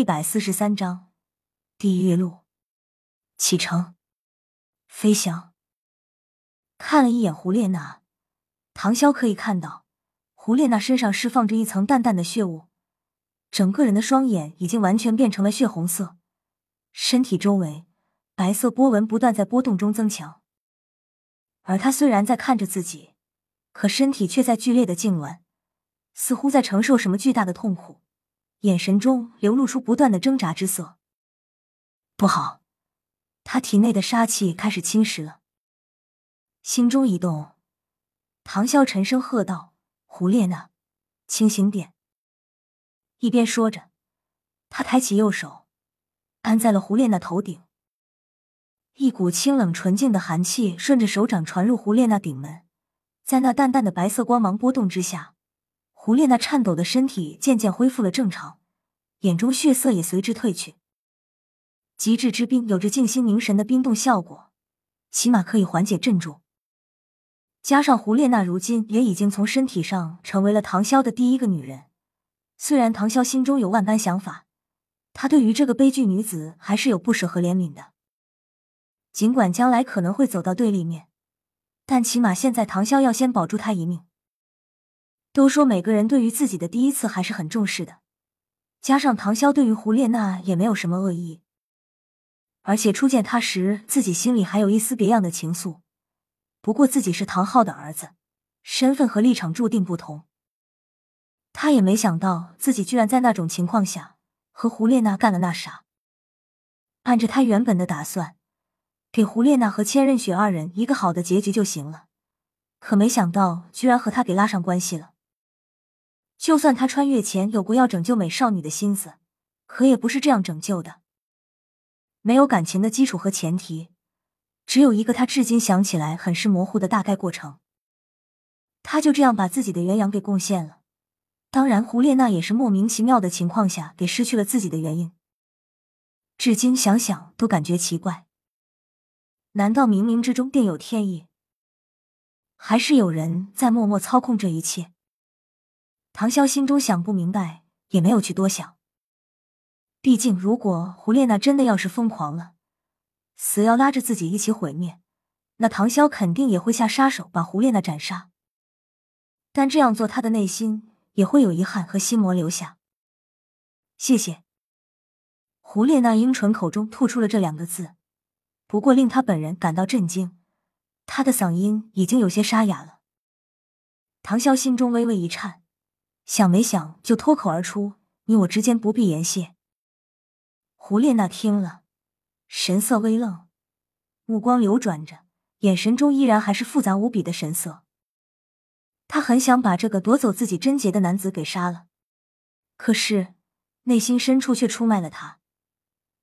一百四十三章地狱路启程飞翔。看了一眼胡列娜，唐潇可以看到胡列娜身上释放着一层淡淡的血雾，整个人的双眼已经完全变成了血红色，身体周围白色波纹不断在波动中增强。而他虽然在看着自己，可身体却在剧烈的痉挛，似乎在承受什么巨大的痛苦。眼神中流露出不断的挣扎之色。不好，他体内的杀气开始侵蚀了。心中一动，唐啸沉声喝道：“胡列娜，清醒点！”一边说着，他抬起右手，按在了胡列娜头顶。一股清冷纯净的寒气顺着手掌传入胡列娜顶门，在那淡淡的白色光芒波动之下。胡列娜颤抖的身体渐渐恢复了正常，眼中血色也随之褪去。极致之冰有着静心凝神的冰冻效果，起码可以缓解镇住。加上胡列娜如今也已经从身体上成为了唐潇的第一个女人，虽然唐潇心中有万般想法，他对于这个悲剧女子还是有不舍和怜悯的。尽管将来可能会走到对立面，但起码现在唐潇要先保住她一命。都说每个人对于自己的第一次还是很重视的，加上唐潇对于胡列娜也没有什么恶意，而且初见他时自己心里还有一丝别样的情愫。不过自己是唐昊的儿子，身份和立场注定不同。他也没想到自己居然在那种情况下和胡列娜干了那啥。按着他原本的打算，给胡列娜和千仞雪二人一个好的结局就行了，可没想到居然和他给拉上关系了。就算他穿越前有过要拯救美少女的心思，可也不是这样拯救的。没有感情的基础和前提，只有一个他至今想起来很是模糊的大概过程。他就这样把自己的元阳给贡献了。当然，胡列娜也是莫名其妙的情况下给失去了自己的原因。至今想想都感觉奇怪。难道冥冥之中定有天意？还是有人在默默操控这一切？唐潇心中想不明白，也没有去多想。毕竟，如果胡列娜真的要是疯狂了，死要拉着自己一起毁灭，那唐潇肯定也会下杀手把胡列娜斩杀。但这样做，他的内心也会有遗憾和心魔留下。谢谢。胡列娜樱唇口中吐出了这两个字，不过令他本人感到震惊，他的嗓音已经有些沙哑了。唐潇心中微微一颤。想没想就脱口而出：“你我之间不必言谢。”胡列娜听了，神色微愣，目光流转着，眼神中依然还是复杂无比的神色。她很想把这个夺走自己贞洁的男子给杀了，可是内心深处却出卖了他，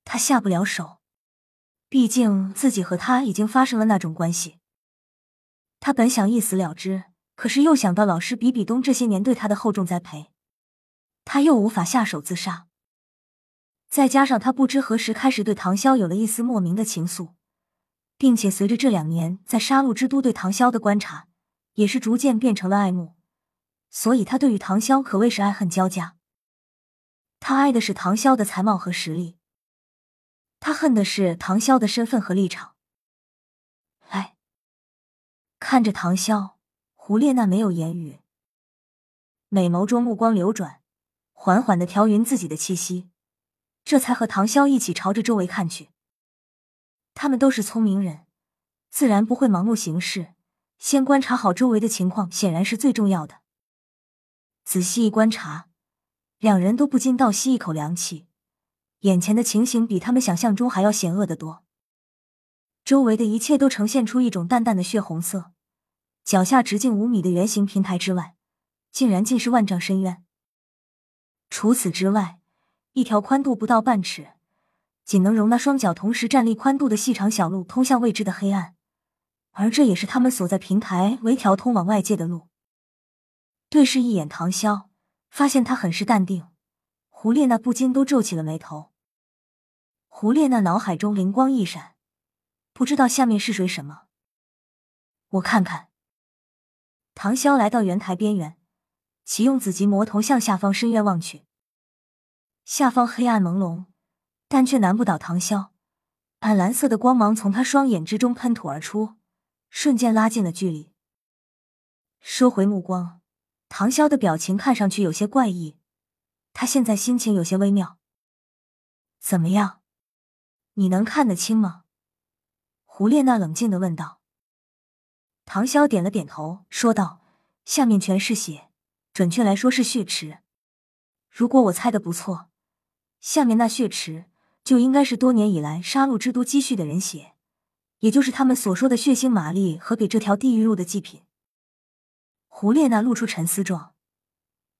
他下不了手。毕竟自己和他已经发生了那种关系，他本想一死了之。可是又想到老师比比东这些年对他的厚重栽培，他又无法下手自杀。再加上他不知何时开始对唐潇有了一丝莫名的情愫，并且随着这两年在杀戮之都对唐潇的观察，也是逐渐变成了爱慕。所以他对于唐潇可谓是爱恨交加。他爱的是唐潇的才貌和实力，他恨的是唐潇的身份和立场。哎，看着唐潇。胡列娜没有言语，美眸中目光流转，缓缓的调匀自己的气息，这才和唐潇一起朝着周围看去。他们都是聪明人，自然不会盲目行事，先观察好周围的情况显然是最重要的。仔细一观察，两人都不禁倒吸一口凉气，眼前的情形比他们想象中还要险恶的多。周围的一切都呈现出一种淡淡的血红色。脚下直径五米的圆形平台之外，竟然尽是万丈深渊。除此之外，一条宽度不到半尺、仅能容纳双脚同时站立宽度的细长小路通向未知的黑暗，而这也是他们所在平台唯条通往外界的路。对视一眼唐潇，发现他很是淡定，胡列娜不禁都皱起了眉头。胡列娜脑海中灵光一闪，不知道下面是谁什么，我看看。唐潇来到圆台边缘，启用紫极魔瞳向下方深渊望去。下方黑暗朦胧，但却难不倒唐潇。暗蓝色的光芒从他双眼之中喷吐而出，瞬间拉近了距离。收回目光，唐潇的表情看上去有些怪异，他现在心情有些微妙。怎么样？你能看得清吗？胡列娜冷静的问道。唐潇点了点头，说道：“下面全是血，准确来说是血池。如果我猜的不错，下面那血池……”就应该是多年以来杀戮之都积蓄的人血，也就是他们所说的血腥玛丽和给这条地狱路的祭品。胡列娜露出沉思状，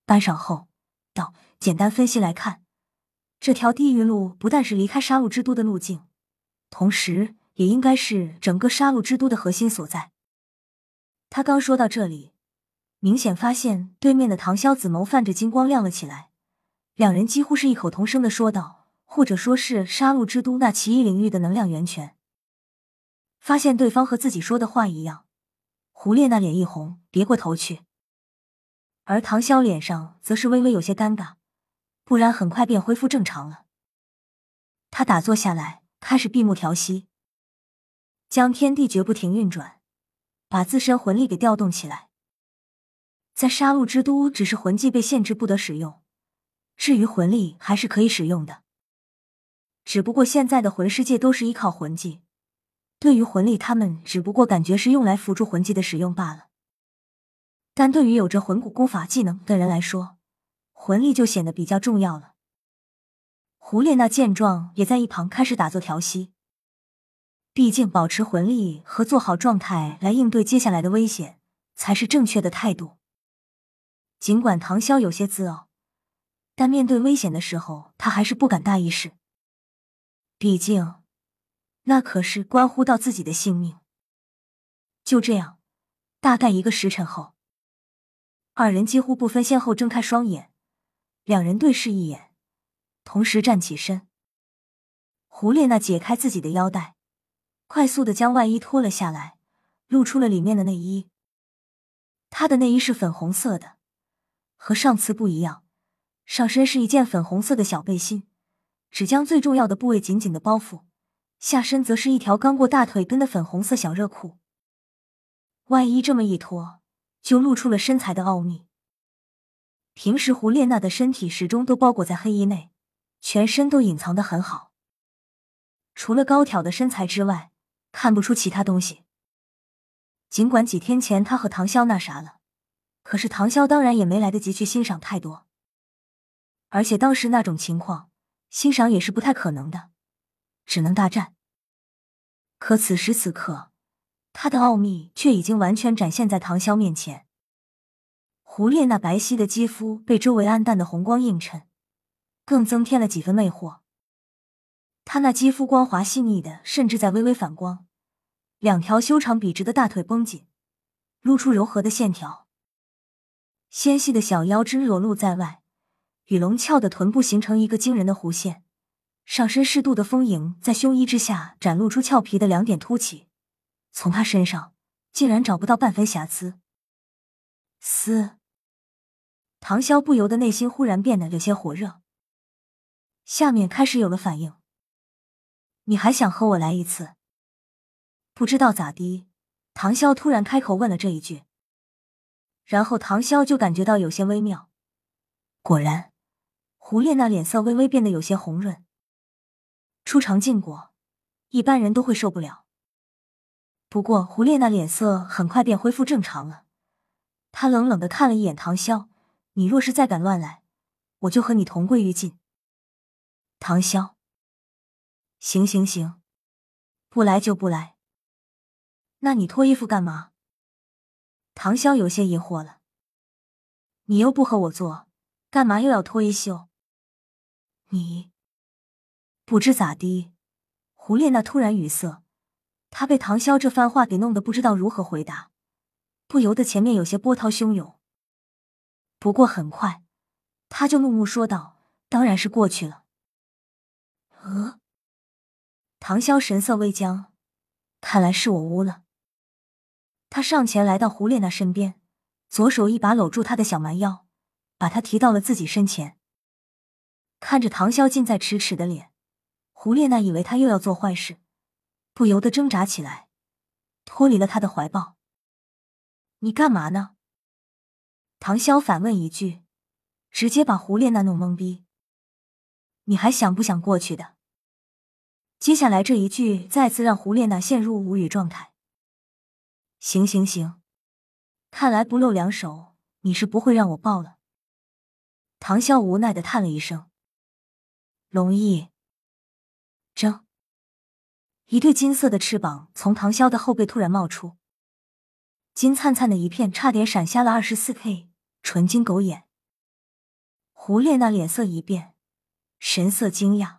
半晌后道：“简单分析来看，这条地狱路不但是离开杀戮之都的路径，同时也应该是整个杀戮之都的核心所在。”他刚说到这里，明显发现对面的唐潇紫眸泛着金光亮了起来，两人几乎是异口同声的说道。或者说是杀戮之都那奇异领域的能量源泉。发现对方和自己说的话一样，胡列娜脸一红，别过头去。而唐潇脸上则是微微有些尴尬，不然很快便恢复正常了。他打坐下来，开始闭目调息，将天地绝不停运转，把自身魂力给调动起来。在杀戮之都，只是魂技被限制不得使用，至于魂力还是可以使用的。只不过现在的魂世界都是依靠魂技，对于魂力，他们只不过感觉是用来辅助魂技的使用罢了。但对于有着魂骨功法技能的人来说，魂力就显得比较重要了。胡列娜见状，也在一旁开始打坐调息。毕竟，保持魂力和做好状态来应对接下来的危险，才是正确的态度。尽管唐潇有些自傲，但面对危险的时候，他还是不敢大意事。毕竟，那可是关乎到自己的性命。就这样，大概一个时辰后，二人几乎不分先后睁开双眼，两人对视一眼，同时站起身。胡列娜解开自己的腰带，快速的将外衣脱了下来，露出了里面的内衣。她的内衣是粉红色的，和上次不一样，上身是一件粉红色的小背心。只将最重要的部位紧紧的包覆，下身则是一条刚过大腿根的粉红色小热裤。外衣这么一脱，就露出了身材的奥秘。平时胡列娜的身体始终都包裹在黑衣内，全身都隐藏的很好，除了高挑的身材之外，看不出其他东西。尽管几天前他和唐潇那啥了，可是唐潇当然也没来得及去欣赏太多，而且当时那种情况。欣赏也是不太可能的，只能大战。可此时此刻，他的奥秘却已经完全展现在唐潇面前。胡烈那白皙的肌肤被周围暗淡的红光映衬，更增添了几分魅惑。他那肌肤光滑细腻的，甚至在微微反光。两条修长笔直的大腿绷紧，露出柔和的线条，纤细的小腰肢裸露在外。与龙翘的臀部形成一个惊人的弧线，上身适度的丰盈在胸衣之下展露出俏皮的两点凸起，从他身上竟然找不到半分瑕疵。嘶！唐潇不由得内心忽然变得有些火热，下面开始有了反应。你还想和我来一次？不知道咋的，唐潇突然开口问了这一句，然后唐潇就感觉到有些微妙，果然。胡列娜脸色微微变得有些红润。初尝禁果，一般人都会受不了。不过胡列娜脸色很快便恢复正常了。她冷冷的看了一眼唐潇：“你若是再敢乱来，我就和你同归于尽。”唐潇，行行行，不来就不来。那你脱衣服干嘛？唐潇有些疑惑了。你又不和我做，干嘛又要脱衣袖？你不知咋的，胡列娜突然语塞，她被唐潇这番话给弄得不知道如何回答，不由得前面有些波涛汹涌。不过很快，他就怒目说道：“当然是过去了。”呃，唐潇神色微僵，看来是我污了。他上前来到胡列娜身边，左手一把搂住她的小蛮腰，把她提到了自己身前。看着唐潇近在咫尺的脸，胡列娜以为他又要做坏事，不由得挣扎起来，脱离了他的怀抱。你干嘛呢？唐潇反问一句，直接把胡列娜弄懵逼。你还想不想过去的？接下来这一句再次让胡列娜陷入无语状态。行行行，看来不露两手你是不会让我抱了。唐潇无奈的叹了一声。龙翼，争，一对金色的翅膀从唐潇的后背突然冒出，金灿灿的一片，差点闪瞎了二十四 K 纯金狗眼。胡列娜脸色一变，神色惊讶，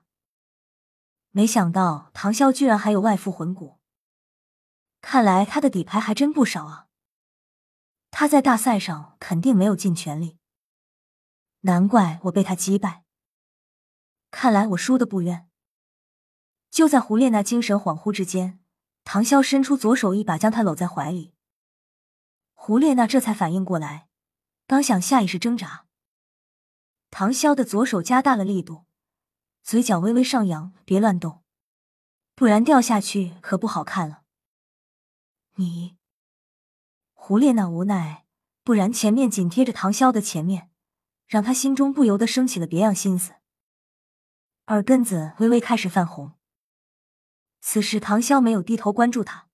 没想到唐潇居然还有外附魂骨，看来他的底牌还真不少啊！他在大赛上肯定没有尽全力，难怪我被他击败。看来我输的不冤。就在胡列娜精神恍惚之间，唐潇伸出左手，一把将她搂在怀里。胡列娜这才反应过来，刚想下意识挣扎，唐潇的左手加大了力度，嘴角微微上扬：“别乱动，不然掉下去可不好看了。”你，胡列娜无奈，不然前面紧贴着唐潇的前面，让他心中不由得升起了别样心思。耳根子微微开始泛红。此时，唐潇没有低头关注他，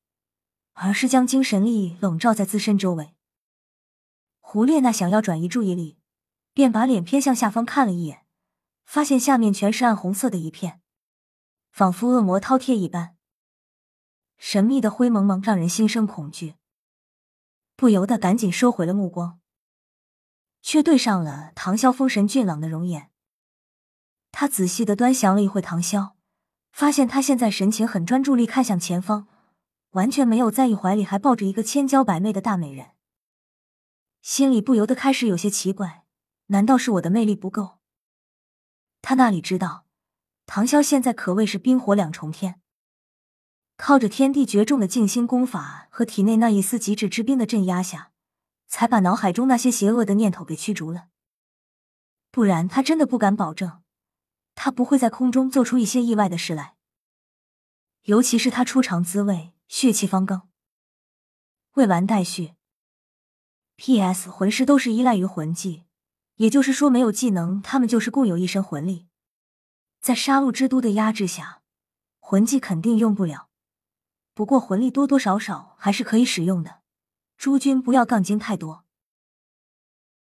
而是将精神力笼罩在自身周围。胡列娜想要转移注意力，便把脸偏向下方看了一眼，发现下面全是暗红色的一片，仿佛恶魔饕餮一般，神秘的灰蒙蒙，让人心生恐惧。不由得赶紧收回了目光，却对上了唐潇丰神俊朗的容颜。他仔细的端详了一会唐潇，发现他现在神情很专注，力看向前方，完全没有在意怀里还抱着一个千娇百媚的大美人，心里不由得开始有些奇怪，难道是我的魅力不够？他哪里知道，唐潇现在可谓是冰火两重天，靠着天地绝重的静心功法和体内那一丝极致之冰的镇压下，才把脑海中那些邪恶的念头给驱逐了，不然他真的不敢保证。他不会在空中做出一些意外的事来，尤其是他出场滋味血气方刚。未完待续。P.S. 魂师都是依赖于魂技，也就是说没有技能，他们就是共有一身魂力。在杀戮之都的压制下，魂技肯定用不了。不过魂力多多少少还是可以使用的。诸君不要杠精太多。